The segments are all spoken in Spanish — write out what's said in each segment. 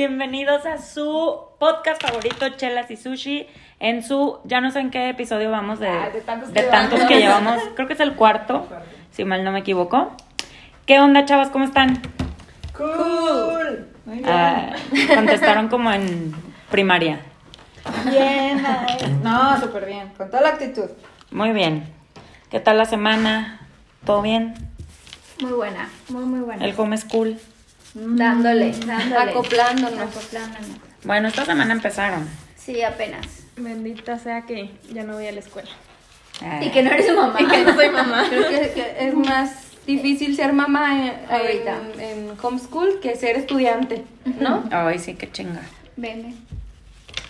Bienvenidos a su podcast favorito, Chelas y Sushi. En su, ya no sé en qué episodio vamos de, Ah, de tantos de que tantos vamos. que llevamos. Creo que es el cuarto, si mal no me equivoco. ¿Qué onda, chavas? ¿Cómo están? Cool. Muy bien. Ah, contestaron como en primaria. Bien, nice. No, súper bien. Con toda la actitud. Muy bien. ¿Qué tal la semana? ¿Todo bien? Muy buena, muy muy buena. El home school. Dándole, dándole. Acoplándonos. Acoplándonos. Bueno, esta semana empezaron. Sí, apenas. Bendita sea que ya no voy a la escuela. Ah, Y que no eres mamá. Y que no soy mamá. Creo que, que es más difícil ser mamá en, Ahorita. en, en homeschool que ser estudiante, ¿no? Ay, sí, qué chinga.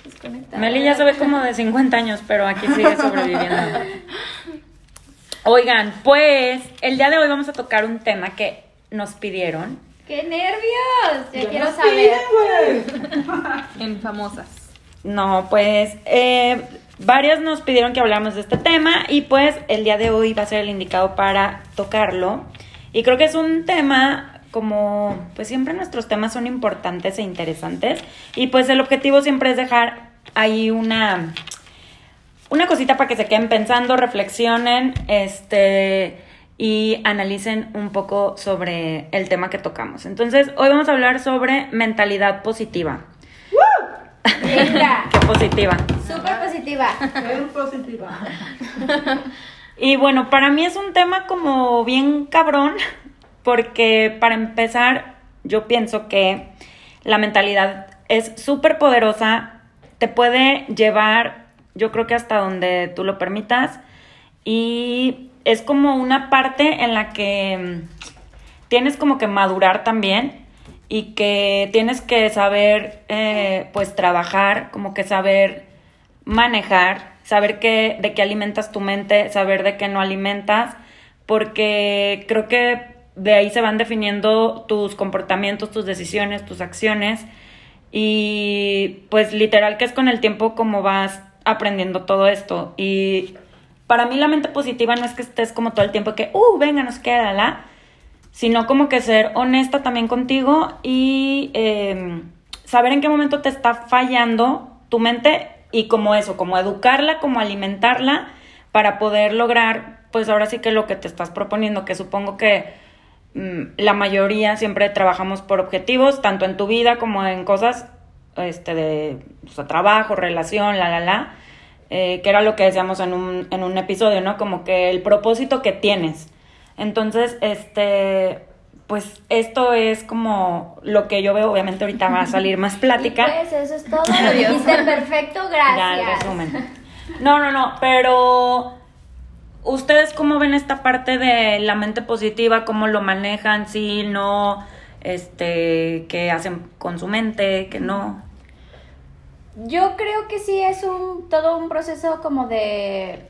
Desconectada. Meli ya se ve como de 50 años, pero aquí sigue sobreviviendo. Oigan, pues el día de hoy vamos a tocar un tema que nos pidieron. ¡Qué nervios! Ya quiero no saber. En famosas. No, pues eh, varias nos pidieron que habláramos de este tema y pues el día de hoy va a ser el indicado para tocarlo. Y creo que es un tema como, pues siempre nuestros temas son importantes e interesantes y pues el objetivo siempre es dejar ahí una, una cosita para que se queden pensando, reflexionen, este y analicen un poco sobre el tema que tocamos. Entonces, hoy vamos a hablar sobre mentalidad positiva. Venga. Qué positiva. Súper positiva. Ser positiva. Y bueno, para mí es un tema como bien cabrón, porque para empezar, yo pienso que la mentalidad es súper poderosa, te puede llevar, yo creo que hasta donde tú lo permitas, y es como una parte en la que mm, tienes como que madurar también y que tienes que saber, eh, pues, trabajar, como que saber manejar, saber de qué alimentas tu mente, saber de qué no alimentas, porque creo que de ahí se van definiendo tus comportamientos, tus decisiones, tus acciones y pues literal que es con el tiempo como vas aprendiendo todo esto y para mí la mente positiva no es que estés como todo el tiempo que, uh, venga, nos queda, la, sino como que ser honesta también contigo y eh, saber en qué momento te está fallando tu mente y como eso, como educarla, como alimentarla para poder lograr, pues ahora sí que lo que te estás proponiendo, que supongo que mm, la mayoría siempre trabajamos por objetivos, tanto en tu vida como en cosas este, de trabajo, relación, la, la, la, eh, que era lo que decíamos en un, en un episodio, ¿no? Como que el propósito que tienes. Entonces, este, pues esto es como lo que yo veo, obviamente ahorita va a salir más plática. Y pues eso es todo. Lo dijiste perfecto, gracias. Ya, el resumen. No, no, no, pero ¿ustedes cómo ven esta parte de la mente positiva? ¿Cómo lo manejan? Sí, no, este, qué hacen con su mente, que no. Yo creo que sí es un todo un proceso como de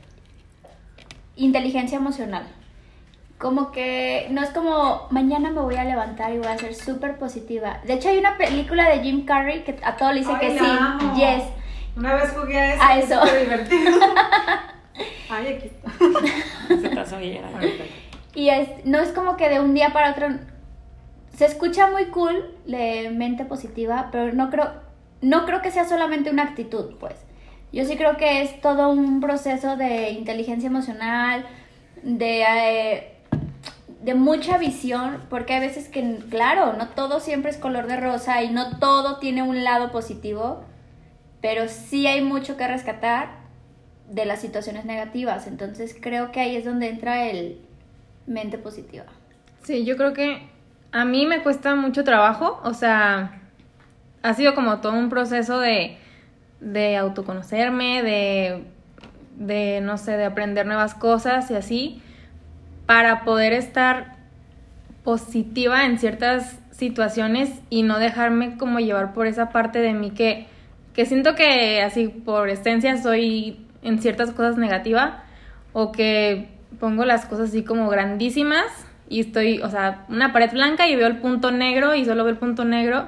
inteligencia emocional. Como que no es como mañana me voy a levantar y voy a ser súper positiva. De hecho hay una película de Jim Carrey que a todo le dice Ay, que sí, amo. yes. Una vez jugué a eso. A eso. Súper divertido. Ay, aquí está. Se. Y es, no es como que de un día para otro. Se escucha muy cool de mente positiva, pero no creo, no creo que sea solamente una actitud, pues. Yo sí creo que es todo un proceso de inteligencia emocional, de, eh, de mucha visión, porque hay veces que, claro, no todo siempre es color de rosa y no todo tiene un lado positivo, pero sí hay mucho que rescatar de las situaciones negativas. Entonces creo que ahí es donde entra el mente positiva. Sí, yo creo que a mí me cuesta mucho trabajo, o sea, ha sido como todo un proceso de, de autoconocerme, de, de, no sé, de aprender nuevas cosas y así, para poder estar positiva en ciertas situaciones y no dejarme como llevar por esa parte de mí que, que siento que así por esencia soy en ciertas cosas negativa o que pongo las cosas así como grandísimas y estoy, o sea, una pared blanca y veo el punto negro y solo veo el punto negro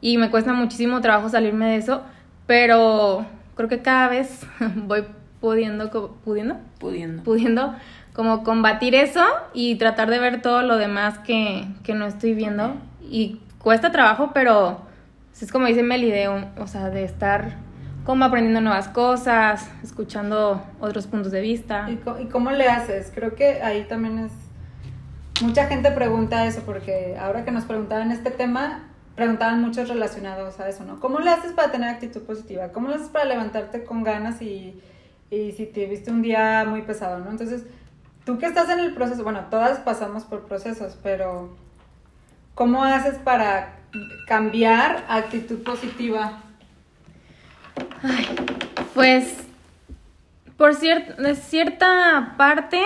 y me cuesta muchísimo trabajo salirme de eso, pero creo que cada vez voy pudiendo, pudiendo, Pudiendo. pudiendo como combatir eso y tratar de ver todo lo demás que, que no estoy viendo y cuesta trabajo, pero Es como dice Meli, de, un- o sea, de estar como aprendiendo nuevas cosas, escuchando otros puntos de vista. ¿Y, co- y cómo le haces? Creo que ahí también es... Mucha gente pregunta eso porque ahora que nos preguntaban este tema, preguntaban muchos relacionados a eso, ¿no? ¿Cómo le haces para tener actitud positiva? ¿Cómo le haces para levantarte con ganas y, y si te viste un día muy pesado, ¿no? Entonces, tú que estás en el proceso, bueno, todas pasamos por procesos, pero ¿cómo haces para cambiar actitud positiva? Pues, por cier- de cierta parte,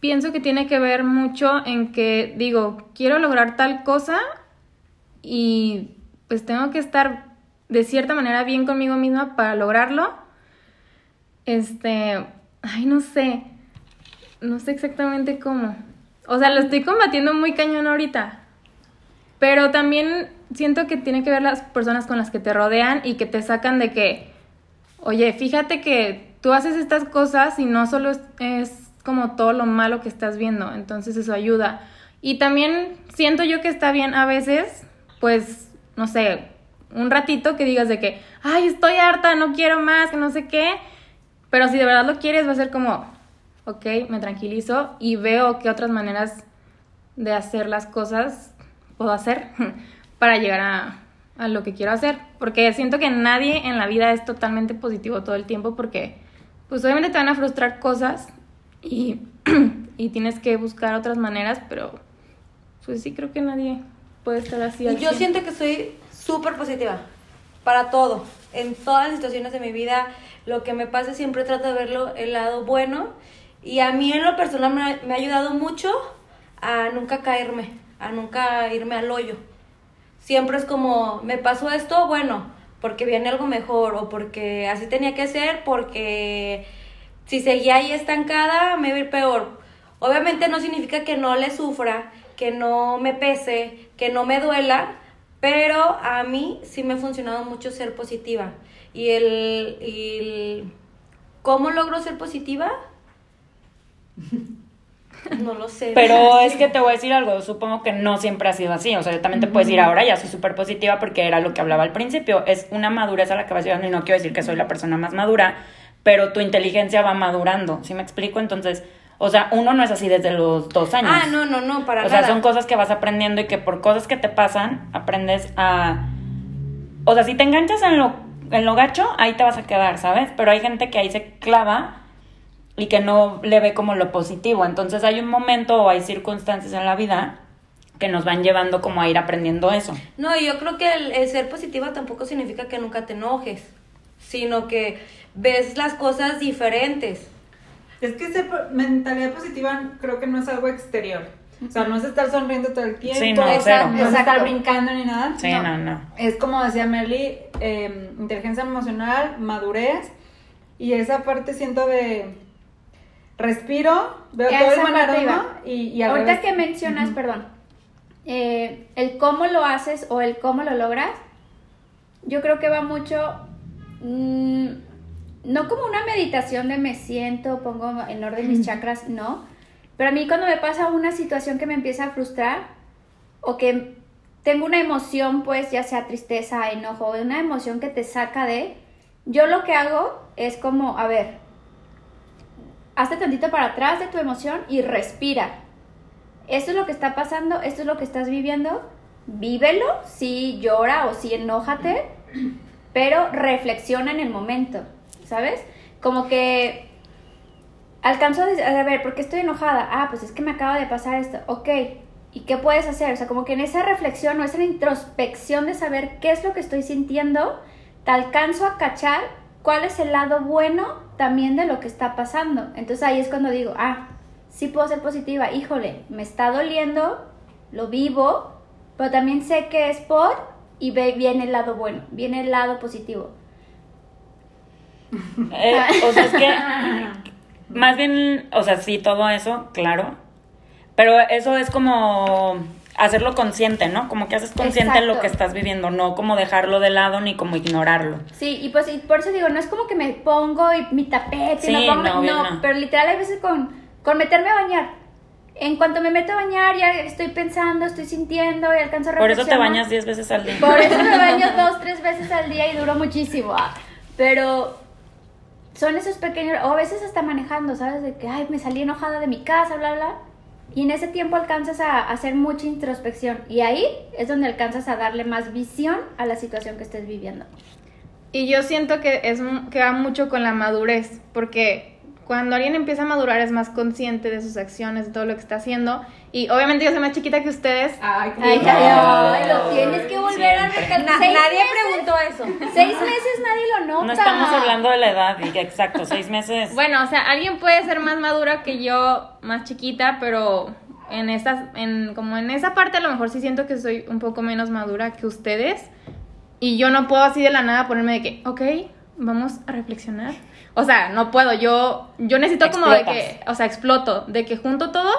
pienso que tiene que ver mucho en que, digo, quiero lograr tal cosa y pues tengo que estar de cierta manera bien conmigo misma para lograrlo. Este, ay, no sé, no sé exactamente cómo. O sea, lo estoy combatiendo muy cañón ahorita. Pero también siento que tiene que ver las personas con las que te rodean y que te sacan de que, oye, fíjate que tú haces estas cosas y no solo es, es como todo lo malo que estás viendo, entonces eso ayuda. Y también siento yo que está bien a veces, pues, no sé, un ratito que digas de que, ay, estoy harta, no quiero más, que no sé qué, pero si de verdad lo quieres va a ser como, ok, me tranquilizo y veo qué otras maneras de hacer las cosas puedo hacer para llegar a, a lo que quiero hacer. Porque siento que nadie en la vida es totalmente positivo todo el tiempo porque pues obviamente te van a frustrar cosas y, y tienes que buscar otras maneras, pero pues sí creo que nadie puede estar así. Y yo 100. siento que soy súper positiva para todo. En todas las situaciones de mi vida, lo que me pase siempre trato de verlo el lado bueno. Y a mí en lo personal me ha, me ha ayudado mucho a nunca caerme, a nunca irme al hoyo. Siempre es como, me pasó esto, bueno, porque viene algo mejor o porque así tenía que ser, porque si seguía ahí estancada me iba a ir peor. Obviamente no significa que no le sufra, que no me pese, que no me duela, pero a mí sí me ha funcionado mucho ser positiva. Y el, y el- ¿Cómo logro ser positiva? No lo sé. Pero es que te voy a decir algo, supongo que no siempre ha sido así, o sea, yo también te puedes decir ahora, ya soy súper positiva porque era lo que hablaba al principio, es una madurez a la que vas llegando y no quiero decir que soy la persona más madura, pero tu inteligencia va madurando, ¿sí me explico? Entonces, o sea, uno no es así desde los dos años. Ah, no, no, no, para o sea, nada. son cosas que vas aprendiendo y que por cosas que te pasan, aprendes a... O sea, si te enganchas en lo, en lo gacho, ahí te vas a quedar, ¿sabes? Pero hay gente que ahí se clava y que no le ve como lo positivo. Entonces hay un momento o hay circunstancias en la vida que nos van llevando como a ir aprendiendo eso. No, yo creo que el, el ser positiva tampoco significa que nunca te enojes, sino que ves las cosas diferentes. Es que po- mentalidad positiva creo que no es algo exterior. O sea, no es estar sonriendo todo el tiempo, Sí, no, no, cero. es estar brincando ni nada. Sí, no, no. Es como decía Merly, eh, inteligencia emocional, madurez y esa parte siento de respiro, veo todo el Esa panorama y, y Ahorita revés. que mencionas, perdón, eh, el cómo lo haces o el cómo lo logras, yo creo que va mucho, mm, no como una meditación de me siento, pongo en orden mis chakras, no. Pero a mí cuando me pasa una situación que me empieza a frustrar o que tengo una emoción, pues ya sea tristeza, enojo, una emoción que te saca de, yo lo que hago es como, a ver, hazte tantito para atrás de tu emoción y respira. Esto es lo que está pasando, esto es lo que estás viviendo, vívelo, sí llora o sí enójate, pero reflexiona en el momento, ¿sabes? Como que alcanzo a decir, a ver, ¿por qué estoy enojada? Ah, pues es que me acaba de pasar esto, ok, ¿y qué puedes hacer? O sea, como que en esa reflexión o esa introspección de saber qué es lo que estoy sintiendo, te alcanzo a cachar cuál es el lado bueno también de lo que está pasando. Entonces ahí es cuando digo, ah, sí puedo ser positiva, híjole, me está doliendo, lo vivo, pero también sé que es por y ve, viene el lado bueno, viene el lado positivo. Eh, o sea, es que más bien, o sea, sí, todo eso, claro. Pero eso es como hacerlo consciente, ¿no? Como que haces consciente lo Exacto. que estás viviendo, no como dejarlo de lado ni como ignorarlo. Sí, y pues y por eso digo, no es como que me pongo y mi tapete, Sí, y me pongo, no, no, no. pero literal hay veces con, con meterme a bañar. en cuanto me meto a bañar ya estoy pensando, estoy sintiendo y alcanzo a Por eso te bañas 10 veces al día. Por eso me baño dos, tres veces al día y duro muchísimo. ah. Pero son esos pequeños, o a veces hasta manejando, ¿sabes? De que, ay, me salí enojada de mi casa, bla, bla. Y en ese tiempo alcanzas a hacer mucha introspección. Y ahí es donde alcanzas a darle más visión a la situación que estés viviendo. Y yo siento que es que va mucho con la madurez, porque cuando alguien empieza a madurar es más consciente de sus acciones, de todo lo que está haciendo. Y obviamente yo soy más chiquita que ustedes. Ay, qué Ay, ay, ay, lo tienes que volver a Siempre. recalcar. Na- Seis nadie meses- preguntó eso. Seis meses nadie lo nota. No estamos hablando de la edad, exacto, seis meses. Bueno, o sea, alguien puede ser más madura que yo, más chiquita, pero en esas, en, como en esa parte a lo mejor sí siento que soy un poco menos madura que ustedes. Y yo no puedo así de la nada ponerme de que, ok, vamos a reflexionar. O sea, no puedo, yo, yo necesito como de que, o sea, exploto, de que junto todo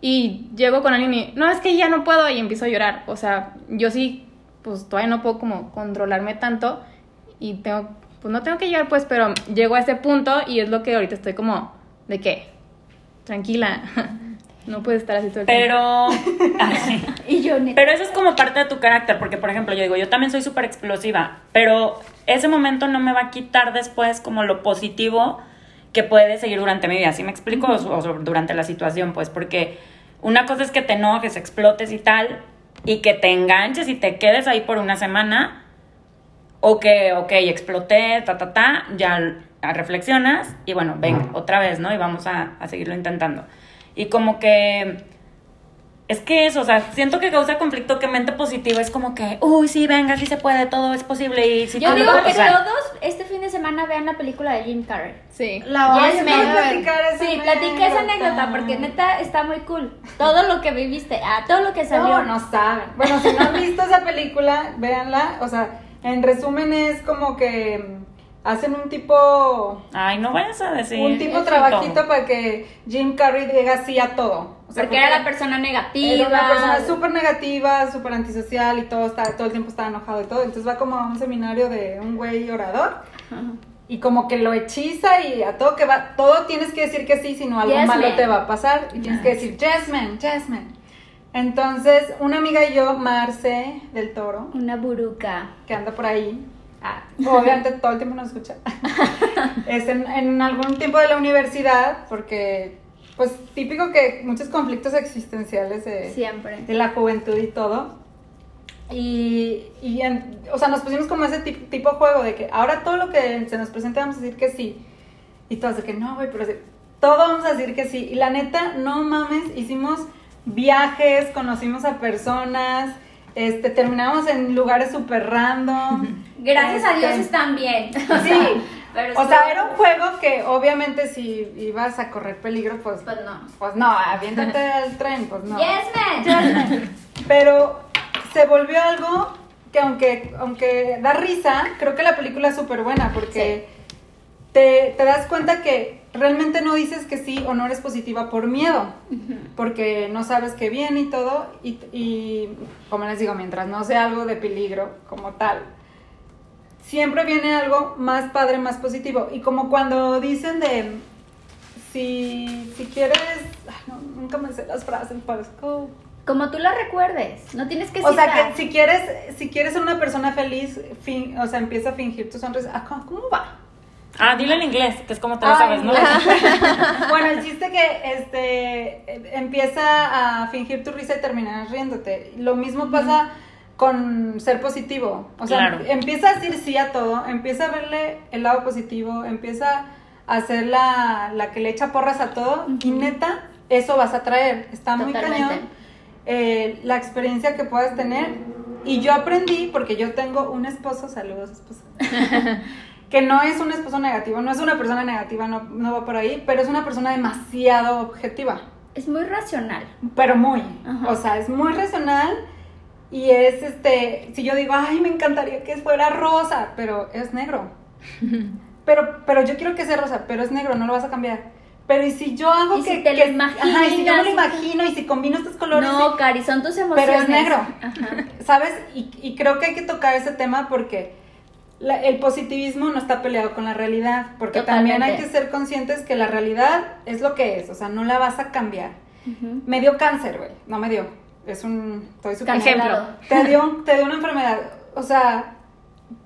y llego con alguien y, no, es que ya no puedo y empiezo a llorar. O sea, yo sí, pues todavía no puedo como controlarme tanto y tengo, pues no tengo que llorar pues, pero llego a ese punto y es lo que ahorita estoy como, ¿de qué? Tranquila, no puedes estar así todo el. Pero. Ay. Y yo, neta. Pero eso es como parte de tu carácter, porque por ejemplo, yo digo, yo también soy súper explosiva, pero ese momento no me va a quitar después como lo positivo que puede seguir durante mi vida, ¿sí me explico? O, durante la situación, pues, porque una cosa es que te enojes, explotes y tal, y que te enganches y te quedes ahí por una semana, o que, ok, exploté, ta, ta, ta, ya reflexionas y bueno, ven, otra vez, ¿no? Y vamos a, a seguirlo intentando. Y como que es que eso, o sea, siento que causa conflicto que mente positiva es como que, uy, sí, venga, sí se puede, todo es posible y si Yo tú digo lo- que todos este fin de semana vean la película de Jim Carrey. Sí. La voy Yes, a platicar esa Sí, platica esa anécdota porque neta está muy cool. Todo lo que viviste, ah, todo lo que salió. No, no saben. Bueno, si no han visto esa película, véanla. O sea, en resumen es como que hacen un tipo Ay, no vayas a decir. un tipo trabajito para que Jim Carrey diga sí a todo. O sea, porque era la persona negativa. Era una persona súper negativa, súper antisocial y todo, está, todo el tiempo estaba enojado y todo. Entonces va como a un seminario de un güey orador y como que lo hechiza y a todo que va, todo tienes que decir que sí, si no algo Yes, malo man. te va a pasar y tienes que decir yes man, yes man. Entonces, una amiga y yo, Marce del Toro, Una buruca. que anda por ahí, ah, obviamente todo el tiempo nos escucha, es en, en algún tiempo de la universidad, porque pues típico que muchos conflictos existenciales de, Siempre. de la juventud y todo. Y, y en- o sea, nos pusimos como ese ti- tipo de juego de que ahora todo lo que se nos presente vamos a decir que sí. Y todos de que no, güey, pero todo vamos a decir que sí. Y la neta, no mames, hicimos viajes, conocimos a personas, este, terminamos en lugares súper random. Gracias a Dios Este, están bien. Sí, Pero o sea, era un juego que obviamente si ibas a correr peligro, pues, Pues no. pues no, aviéntate al tren, pues no. Yes, man. Pero se volvió algo que aunque, aunque da risa, creo que la película es súper buena porque te, te das cuenta que realmente no dices que sí o no eres positiva por miedo, porque no sabes qué viene y todo, y, y como les digo, mientras no sea algo de peligro como tal, siempre viene algo más padre, más positivo. Y como cuando dicen de, si, si quieres, ay, no, nunca me sé las frases, parezco Como tú lo recuerdes. No tienes que o sea, que si quieres, si quieres ser una persona feliz, fin- o sea, empieza a fingir tu sonrisa. Ah, ¿cómo, cómo va? Ah, dilo en inglés, que es como te lo sabes, ¿no? bueno, el chiste que este empieza a fingir tu risa y terminas riéndote. Lo mismo pasa con ser positivo. O sea, Claro. empieza a decir sí a todo, empieza a verle el lado positivo, empieza a ser la, la que le echa porras a todo y neta, eso vas a traer. Está muy Totalmente. cañón eh, la experiencia que puedas tener. Y yo aprendí, porque yo tengo un esposo, saludos esposo, que no es un esposo negativo, no es una persona negativa, no, no va por ahí, pero es una persona demasiado objetiva, Es muy racional. pero muy, Ajá. o sea, es muy racional y es este, si yo digo, ay, me encantaría que fuera rosa, pero es negro. Pero, pero yo quiero que sea rosa, pero es negro, no lo vas a cambiar. Pero y si yo hago Y que, si te lo que- ajá, y si yo me lo imaginas. imagino y si combino estos colores, No, Cari, son tus emociones. pero es negro. Ajá. ¿Sabes? Y, y creo que hay que tocar ese tema porque la- el positivismo no está peleado con la realidad, porque también hay que ser conscientes que la realidad es lo que es, o sea, no la vas a cambiar. me dio cáncer, güey. No me dio. Es un. Estoy súper. Ejemplo. Te dio, te dio una enfermedad. O sea,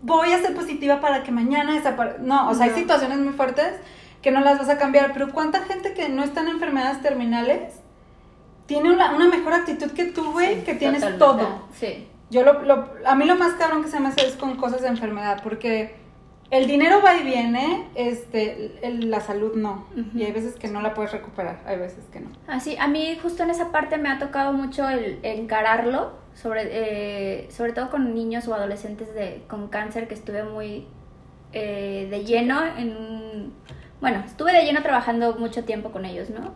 voy a ser positiva para que mañana desaparezca. No, o sea, hay situaciones muy fuertes que no las vas a cambiar. Pero ¿cuánta gente que no está en enfermedades terminales tiene una, una mejor actitud que tú, güey, que tienes Totalmente. todo? Sí. Yo lo, lo- a mí lo más cabrón que se me hace es con cosas de enfermedad, porque el dinero va y viene, este, el- la salud no. Y hay veces que no la puedes recuperar, hay veces que no. Así, a mí justo en esa parte me ha tocado mucho el encararlo, sobre, eh, sobre todo con niños o adolescentes de, con cáncer, que estuve muy eh, de lleno en... Bueno, estuve de lleno trabajando mucho tiempo con ellos, ¿no?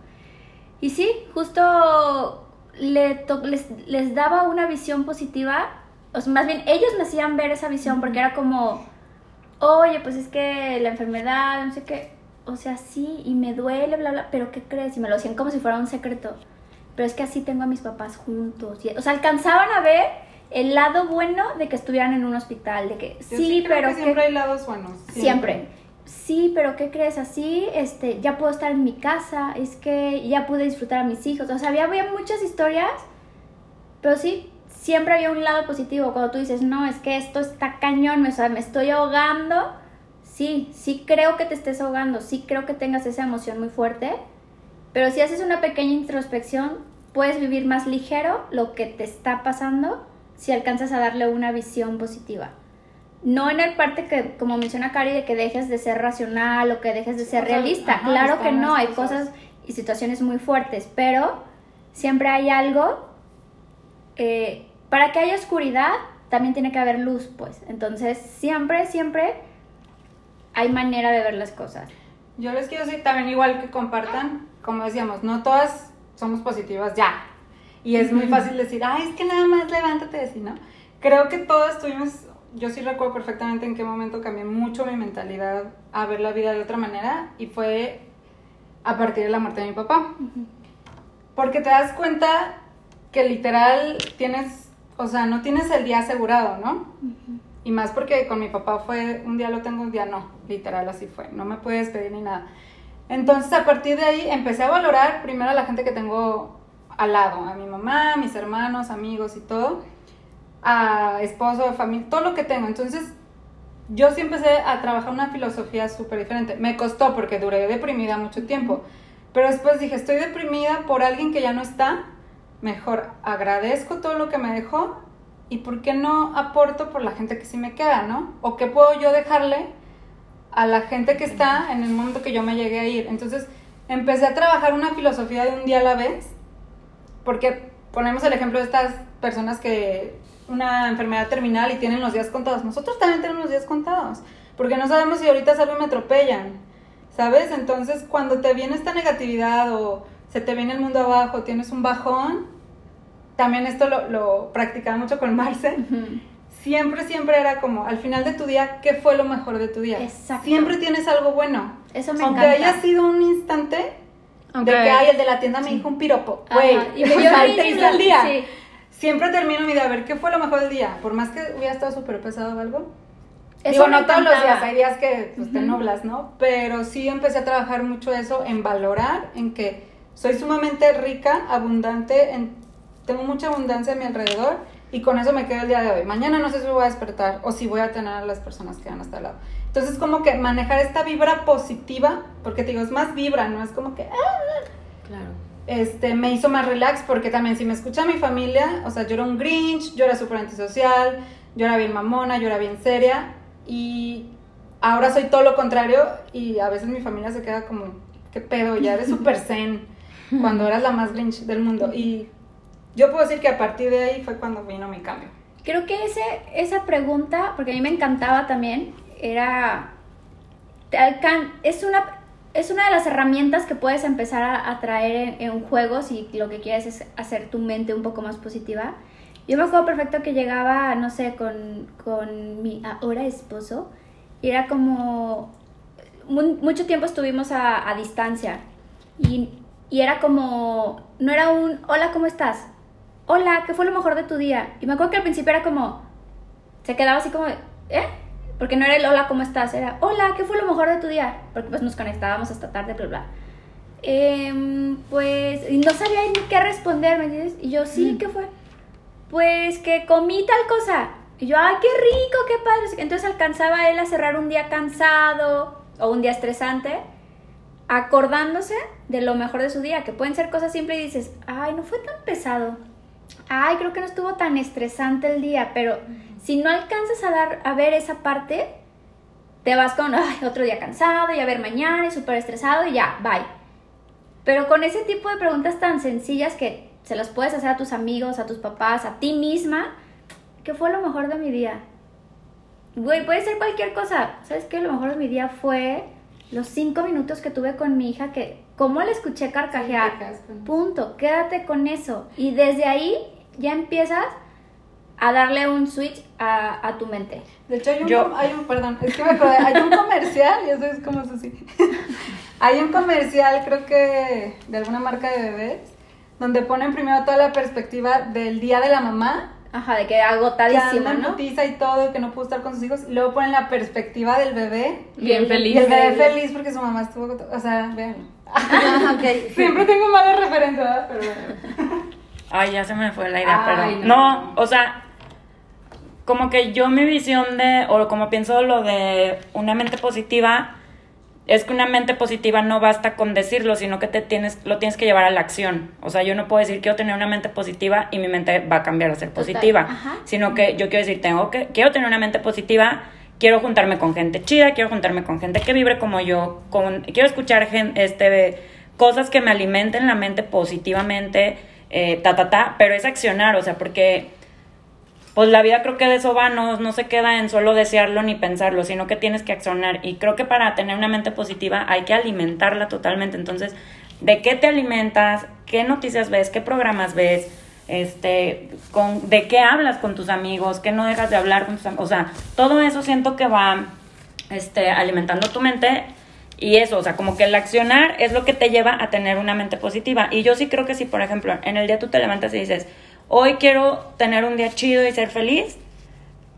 Y sí, justo le les, les daba una visión positiva, o sea, más bien ellos me hacían ver esa visión porque era como, oye, pues es que la enfermedad, no sé qué, o sea, sí, y me duele, bla, bla, pero ¿qué crees? Y me lo hacían como si fuera un secreto. Pero es que así tengo a mis papás juntos. Y, o sea, alcanzaban a ver el lado bueno de que estuvieran en un hospital, de que Yo sí, creo pero que ¿qué- siempre hay lados buenos. Siempre. Sí, pero ¿qué crees? Así, este, ya puedo estar en mi casa, es que ya pude disfrutar a mis hijos. O sea, había, muchas historias, pero sí, siempre había un lado positivo. Cuando tú dices, no, es que esto está cañón, o sea, me estoy ahogando. Sí, sí creo que te estés ahogando, sí creo que tengas esa emoción muy fuerte, pero si haces una pequeña introspección, puedes vivir más ligero lo que te está pasando si alcanzas a darle una visión positiva. No en el parte que, como menciona Cari, de que dejes de ser racional o que dejes de ser O sea, realista. ajá, claro que no, hay cosas. cosas y situaciones muy fuertes, pero siempre hay algo. eh, para que haya oscuridad, también tiene que haber luz, pues. Entonces, siempre, siempre hay manera de ver las cosas. Yo les quiero decir también igual que compartan, como decíamos, no todas somos positivas ya. Y es muy fácil decir, ay, es que nada más levántate así, ¿no? Creo que todas tuvimos, yo sí recuerdo perfectamente en qué momento cambié mucho mi mentalidad a ver la vida de otra manera y fue a partir de la muerte de mi papá. Porque te das cuenta que literal tienes, o sea, no tienes el día asegurado, ¿no? Y más porque con mi papá fue, un día lo tengo, un día no, literal así fue, no me puedes pedir ni nada. Entonces a partir de ahí empecé a valorar primero a la gente que tengo al lado, a mi mamá, a mis hermanos, amigos y todo, a esposo, familia, todo lo que tengo. Entonces yo sí empecé a trabajar una filosofía súper diferente. Me costó porque duré deprimida mucho tiempo, pero después dije, estoy deprimida por alguien que ya no está, mejor agradezco todo lo que me dejó y por qué no aporto por la gente que sí me queda, ¿no? O qué puedo yo dejarle a la gente que está en el mundo que yo me llegué a ir. Entonces empecé a trabajar una filosofía de un día a la vez, porque ponemos el ejemplo de estas personas que una enfermedad terminal y tienen los días contados. Nosotros también tenemos los días contados, porque no sabemos si ahorita salgo y me atropellan, ¿sabes? Entonces cuando te viene esta negatividad o se te viene el mundo abajo, tienes un bajón, también esto lo, lo practicaba mucho con Marce. Siempre, siempre era como, al final de tu día, ¿qué fue lo mejor de tu día? Exacto. Siempre tienes algo bueno. Eso me Aunque encanta. haya sido un instante Aunque- de que, ay, el de la tienda me dijo un piropo. Güey, y me dio risa, sí. Siempre termino mi día a ver qué fue lo mejor del día. Por más que hubiera estado súper pesado o algo. Eso Digo, no todos los días, hay días que pues, te nublas, ¿no? Pero sí empecé a trabajar mucho eso, en valorar, en que soy sumamente rica, abundante, en, tengo mucha abundancia a mi alrededor y con eso me quedo el día de hoy. Mañana no sé si voy a despertar o si voy a tener a las personas que van hasta el lado. Entonces, como que manejar esta vibra positiva, porque te digo, es más vibra, no es como que, ah. Este, me hizo más relax porque también si me escucha mi familia, o sea, yo era un grinch, yo era súper antisocial, yo era bien mamona, yo era bien seria y ahora soy todo lo contrario y a veces mi familia se queda como, ¿qué pedo? Ya eres súper zen cuando eras la más grinch del mundo y yo puedo decir que a partir de ahí fue cuando vino mi cambio. Creo que ese, esa pregunta, porque a mí me encantaba también, era. te alcan- es, una, es una de las herramientas que puedes empezar a, a traer en, en juegos y lo que quieres es hacer tu mente un poco más positiva. Yo me acuerdo perfecto que llegaba, no sé, con, con mi ahora esposo y era como. mu- mucho tiempo estuvimos a, distancia y, y era como. No era un hola, ¿cómo estás? hola, ¿qué fue lo mejor de tu día? Y me acuerdo que al principio era como, se quedaba así como, ¿eh? Porque no era el hola, ¿cómo estás? Era, hola, ¿qué fue lo mejor de tu día? Porque pues nos conectábamos hasta tarde, bla, bla. Em, pues y no sabía ni qué responder, ¿me entiendes? Y yo, sí, ¿qué fue? Pues que comí tal cosa. Y yo, ay, qué rico, qué padre. Entonces alcanzaba él a cerrar un día cansado o un día estresante, acordándose de lo mejor de su día, que pueden ser cosas simples y dices, ay, no fue tan pesado. Ay, creo que no estuvo tan estresante el día, pero si no alcanzas a dar a ver esa parte, te vas con ay, otro día cansado y a ver mañana y súper estresado y ya, bye. Pero con ese tipo de preguntas tan sencillas que se las puedes hacer a tus amigos, a tus papás, a ti misma, ¿qué fue lo mejor de mi día? Güey, puede ser cualquier cosa. ¿Sabes qué? Lo mejor de mi día fue los cinco minutos que tuve con mi hija, que cómo la escuché carcajear. Sí. Punto. Quédate con eso. Y desde ahí ya empiezas a darle un switch a, a tu mente. De hecho, hay un, Yo- hay un, perdón, es que me acordé, hay un comercial, y eso es como así. hay un comercial, creo que de alguna marca de bebés, donde ponen primero toda la perspectiva del día de la mamá, Ajá, de que que agotadísima, en ¿no? y todo, y que no pudo estar con sus hijos, y luego ponen la perspectiva del bebé. Bien y feliz. el bebé feliz porque su mamá estuvo, o sea, véanlo. Ah, ok. Siempre tengo malas referencias, ¿verdad? pero bueno. Ay, ya se me fue la idea, Ay, pero. no. No. o sea, como que yo mi visión de, o como pienso lo de una mente positiva, es que una mente positiva no basta con decirlo, sino que te tienes, lo tienes que llevar a la acción. O sea, yo no puedo decir quiero tener una mente positiva y mi mente va a cambiar a ser positiva, sino que yo quiero decir, tengo que, quiero tener una mente positiva, quiero juntarme con gente chida, quiero juntarme con gente que vibre como yo, con, quiero escuchar gen- este, cosas que me alimenten la mente positivamente, eh, ta, ta, ta, pero es accionar, o sea, porque pues la vida creo que de eso va, no, no se queda en solo desearlo ni pensarlo, sino que tienes que accionar. Y creo que para tener una mente positiva hay que alimentarla totalmente. Entonces, ¿de qué te alimentas? ¿Qué noticias ves? ¿Qué programas ves? Este, con, ¿De qué hablas con tus amigos? ¿Qué no dejas de hablar con tus amigos? O sea, todo eso siento que va este, alimentando tu mente. Y eso, o sea, como que el accionar es lo que te lleva a tener una mente positiva. Y yo sí creo que si, por ejemplo, en el día tú te levantas y dices, hoy quiero tener un día chido y ser feliz,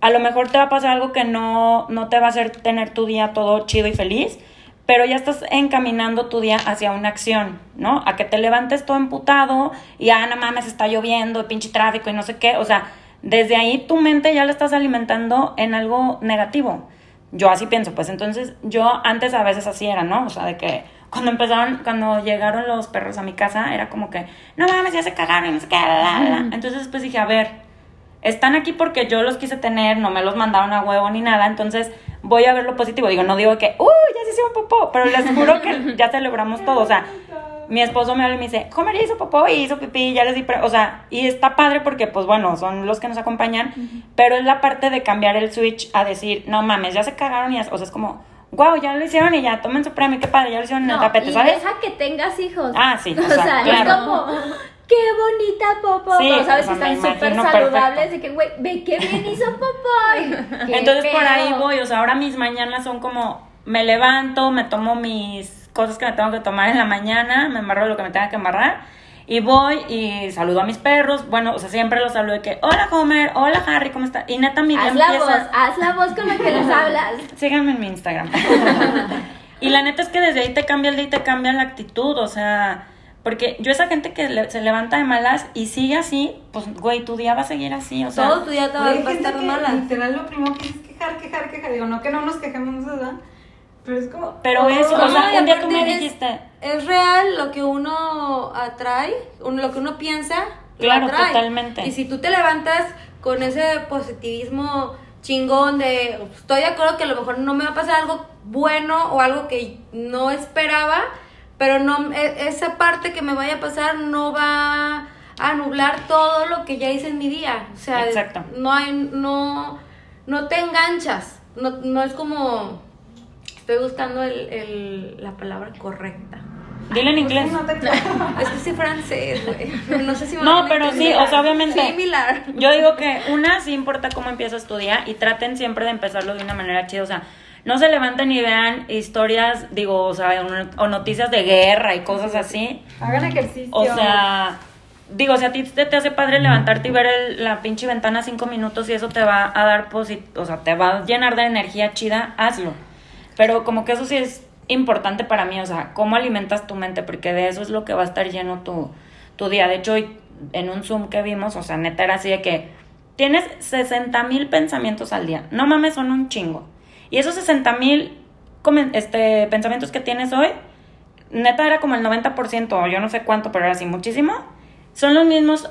a lo mejor te va a pasar algo que no, no te va a hacer tener tu día todo chido y feliz, pero ya estás encaminando tu día hacia una acción, ¿no? A que te levantes todo emputado y, ah, no mames, está lloviendo, pinche tráfico y no sé qué. O sea, desde ahí tu mente ya la estás alimentando en algo negativo. Yo así pienso, pues entonces yo antes a veces así era, ¿no? O sea, de que cuando empezaron, cuando llegaron los perros a mi casa, era como que, no mames, ya se cagaron y no sé qué, la, la, la". Entonces después dije, a ver, están aquí porque yo los quise tener, no me los mandaron a huevo ni nada, entonces voy a ver lo positivo. Digo, no digo que, uy, ya se hicieron popó, pero les juro que ya celebramos todo. O sea, mi esposo me habla y me dice, Homer hizo popó y hizo pipí, ya les di, pre-". o sea, y está padre porque, pues bueno, son los que nos acompañan, pero es la parte de cambiar el switch a decir, no mames, ya se cagaron y, ya-". o sea, es como, wow, ya lo hicieron y ya, tomen su premio, qué padre, ya lo hicieron en el No, tapete, y ¿sabes? deja que tengas hijos. Ah, sí, o o sea, sea, claro. es como, qué bonita popó. Sí, sabes o sea, están súper saludables. De que, güey, ve qué bien hizo popó. Entonces por ahí pedo. voy, o sea, ahora mis mañanas son como, me levanto, me tomo mis cosas que me tengo que tomar en la mañana, me embarro lo que me tenga que embarrar y voy y saludo a mis perros, bueno, o sea, siempre los saludo de que, hola Homer, hola Harry, ¿cómo está? Y neta mi Haz la voz, haz la voz con la que les hablas. Síganme en mi Instagram. y la neta es que desde ahí te cambia el día y te cambia la actitud, o sea, porque yo esa gente que le- se levanta de malas y sigue así, pues güey, tu día va a seguir así, o sea... Todo tu día te va a estar mala. Literal, lo primero que es quejar, quejar, quejar. Digo, no que no nos quejemos, ¿verdad? Pero es como. Pero oh, eso, o sea, un día tú me es- dijiste... Es real lo que uno atrae, uno- lo que uno piensa, lo Claro, atrae. totalmente. Y si tú te levantas con ese positivismo chingón de estoy de acuerdo que a lo mejor no me va a pasar algo bueno o algo que no esperaba, pero no e- esa parte que me vaya a pasar no va a nublar todo lo que ya hice en mi día. O sea, Exacto. no hay no no te enganchas. No, no es como estoy buscando el, el- la palabra correcta. Dile en inglés. No te Es que sí francés, güey. No sé si me No, pero sí, o sea, obviamente. Similar. Yo digo que una sí importa cómo empiezas tu día y traten siempre de empezarlo de una manera chida. O sea, no se levanten y vean historias, digo, o sea, o noticias de guerra y cosas así. Hagan ejercicio. O sea, digo, si a ti te, te hace padre levantarte y ver el- la pinche ventana cinco minutos y eso te va a dar posit o sea, te va a llenar de energía chida, hazlo. Pero como que eso sí es importante para mí, o sea, cómo alimentas tu mente, porque de eso es lo que va a estar lleno tu, tu día. De hecho, hoy en un Zoom que vimos, o sea, neta era así de que tienes 60 mil pensamientos al día. No mames, son un chingo. Y esos 60 mil este, pensamientos que tienes hoy, neta era como el 90%, o yo no sé cuánto, pero era así muchísimo. Son los mismos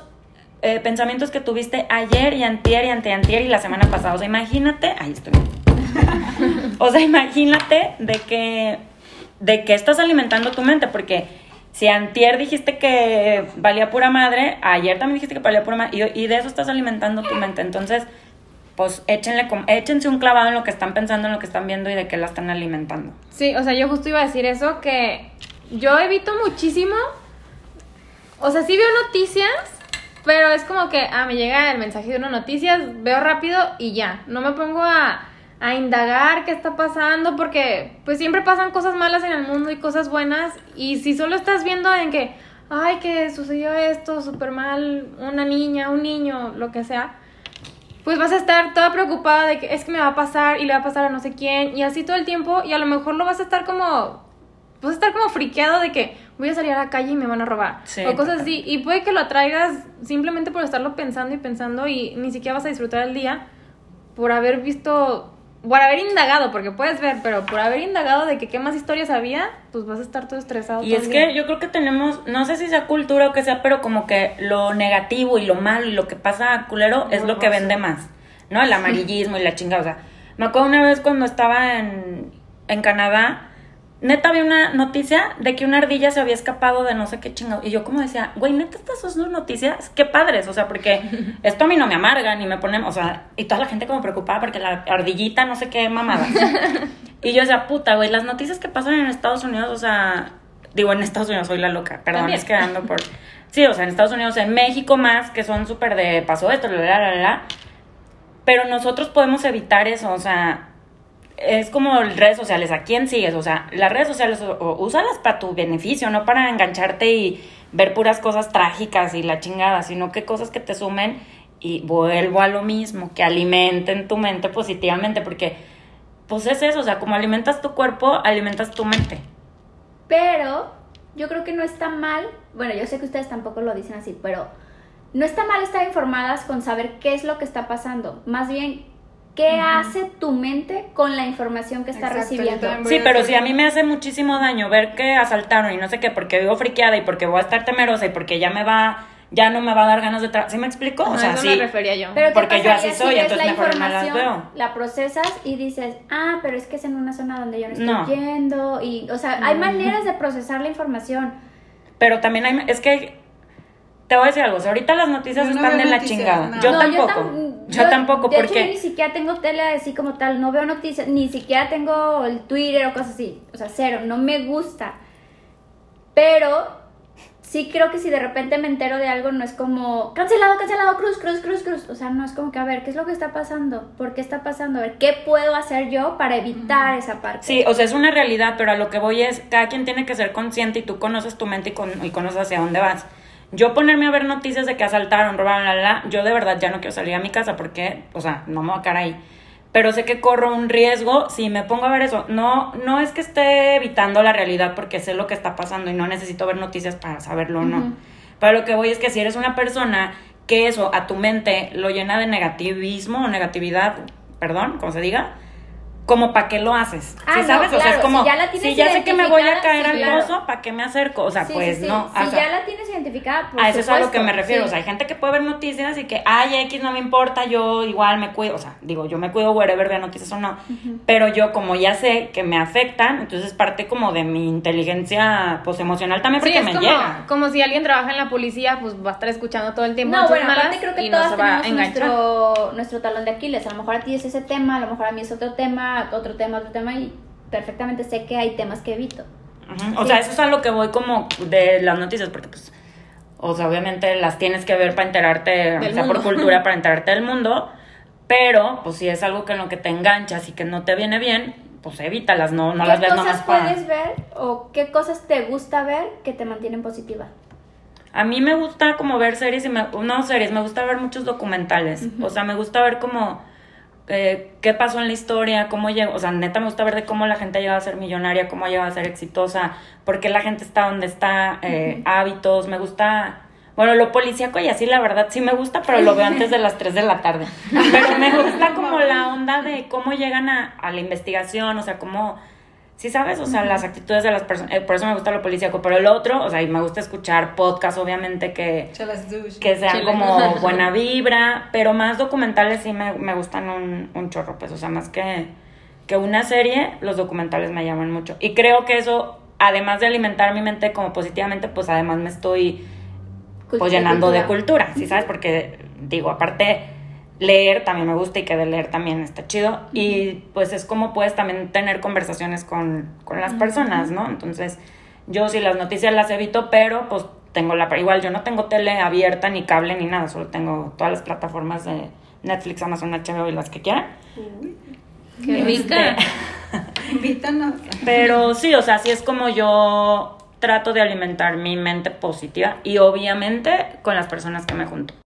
eh, pensamientos que tuviste ayer y antier y anteantier y la semana pasada. O sea, imagínate, ahí estoy. o sea, imagínate de que, de que estás alimentando tu mente, porque si antier dijiste que valía pura madre, ayer también dijiste que valía pura madre, y, de eso estás alimentando tu mente. Entonces, pues échenle, échense un clavado en lo que están pensando, en lo que están viendo y de qué la están alimentando. Sí, o sea, yo justo iba a decir eso, que yo evito muchísimo, o sea, sí veo noticias, pero es como que, ah, me llega el mensaje de una noticia, veo rápido y ya, no me pongo a, a indagar qué está pasando, porque pues siempre pasan cosas malas en el mundo y cosas buenas, y si solo estás viendo en que, ay, que sucedió esto súper mal, una niña, un niño, lo que sea, pues vas a estar toda preocupada de que es que me va a pasar y le va a pasar a no sé quién, y así todo el tiempo, y a lo mejor lo vas a estar como vas a estar como friqueado de que voy a salir a la calle y me van a robar. o cosas así. Y puede que lo atraigas simplemente por estarlo pensando y pensando y ni siquiera vas a disfrutar el día por haber visto, por haber indagado, porque puedes ver, pero por haber indagado de que qué más historias había, pues vas a estar todo estresado. Y es que yo creo que tenemos, no sé si sea cultura o que sea, pero como que lo negativo y lo malo y lo que pasa culero es lo que vende más, ¿no? El amarillismo y la chingada. O sea, me acuerdo una vez cuando estaba en, en Canadá neta vi una noticia de que una ardilla se había escapado de no sé qué chingado. Y yo como decía, güey, neta estas son noticias, qué padres, o sea, porque esto a mí no me amarga ni me pone, o sea, y toda la gente como preocupada porque la ardillita no sé qué mamada. y yo decía, puta, güey, las noticias que pasan en Estados Unidos, o sea, digo, en Estados Unidos soy la loca, perdón, es quedando por... Sí, o sea, en Estados Unidos, en México más, que son súper de pasó esto, la, la, la, la. Pero nosotros podemos evitar eso, o sea, es como redes sociales, ¿a quién sigues? O sea, las redes sociales, úsalas para tu beneficio, no para engancharte y ver puras cosas trágicas y la chingada, sino que cosas que te sumen y vuelvo a lo mismo, que alimenten tu mente positivamente, porque pues es eso, o sea, como alimentas tu cuerpo, alimentas tu mente. Pero yo creo que no está mal, bueno, yo sé que ustedes tampoco lo dicen así, pero no está mal estar informadas con saber qué es lo que está pasando, más bien ¿Qué hace tu mente con la información que está recibiendo? Sí, pero si a mí me hace muchísimo daño ver que asaltaron y no sé qué, porque vivo friqueada y porque voy a estar temerosa y porque ya me va ya no me va a dar ganas de trabajar. ¿Sí me explico? o sea, sí. me refería yo. Pero porque yo así soy, entonces mejor no las veo. La procesas y dices, ah, pero es que es en una zona donde yo no estoy yendo. Y, o sea, hay maneras de procesar la información. Pero también hay, es que te voy a decir algo, ahorita las noticias están en la chingada. Yo, tampoco, yo, tampoco. De porque... yo ni siquiera tengo tele así como tal, no veo noticias, ni siquiera tengo el Twitter o cosas así. O sea, cero, no me gusta. Pero sí creo que si de repente me entero de algo, no es como cancelado, cancelado, cruz, cruz, cruz, cruz. O sea, no es como que, a ver, ¿qué es lo que está pasando? ¿Por qué está pasando? A ver, ¿qué puedo hacer yo para evitar esa parte? Sí, o sea, es una realidad, pero a lo que voy es, cada quien tiene que ser consciente y tú conoces tu mente y, con, y conoces hacia dónde vas yo ponerme a ver noticias de que asaltaron, robaron, la, la, yo de verdad ya no quiero salir a mi casa porque, o sea, no me voy a quedar ahí. Pero sé que corro un riesgo si me pongo a ver eso. No, no es que esté evitando la realidad porque sé lo que está pasando y no necesito ver noticias para saberlo o no. Pero lo que voy es que si eres una persona que eso a tu mente lo llena de negativismo o negatividad, perdón, como se diga, como para qué lo haces. Ah, sabes? o sea, es como, si ya, sé que me voy a caer al pozo, ¿para qué me acerco? O sea, pues no. Si ya la tienes identificada, por A eso es a lo que me refiero. O sea, hay gente que puede ver noticias y que, ay, X no me importa, yo igual me cuido. O sea, digo, yo me cuido wherever vea noticias o no. Pero yo, como ya sé que me afectan, entonces parte como de mi inteligencia pues emocional también porque me como, llega. Como si alguien trabaja en la policía, pues va a estar escuchando todo el tiempo. No, bueno, aparte creo que todas tenemos nuestro, nuestro talón de Aquiles. A lo mejor a ti es ese tema, a lo mejor a mí es otro tema otro tema, otro tema y perfectamente sé que hay temas que evito. O sea, eso es a lo que voy como de las noticias, porque pues, o sea, obviamente las tienes que ver para enterarte, o sea, por cultura, para enterarte del mundo, pero pues si es algo que en lo que te enganchas y que no te viene bien, pues evítalas, no, no las ves nomás para... ¿Qué cosas puedes ver o qué cosas te gusta ver que te mantienen positiva? A mí me gusta como ver series y me, no series, me gusta ver muchos documentales, o sea, me gusta ver como eh, qué pasó en la historia, cómo llegó, o sea, neta me gusta ver de cómo la gente ha llegado a ser millonaria, cómo ha llegado a ser exitosa, por qué la gente está donde está, eh, hábitos, me gusta, bueno, lo policíaco y así la verdad sí me gusta, pero lo veo antes de las 3 de la tarde. Pero me gusta como la onda de cómo llegan a, a la investigación, o sea, cómo, sí sabes, o sea, las actitudes de las personas, eh, por eso me gusta lo policíaco, pero el otro, o sea, y me gusta escuchar podcasts, obviamente, que que sean Chile. como buena vibra, pero más documentales sí me, me gustan un, un chorro, pues, o sea, más que, que una serie, los documentales me llaman mucho. Y creo que eso, además de alimentar mi mente como positivamente, pues además me estoy pues Cultura, llenando de cultura. cultura, ¿sí sabes? Porque, digo, aparte, leer también me gusta y que de leer también está chido. Y pues es como puedes también tener conversaciones con, con las personas, ¿no? Entonces, yo sí las noticias las evito, pero pues tengo la... Igual yo no tengo tele abierta ni cable ni nada, solo tengo todas las plataformas de Netflix, Amazon, HBO y las que quieran. Qué rica. Invítanos. Pero sí, o sea, así es como yo trato de alimentar mi mente positiva y obviamente con las personas que me junto.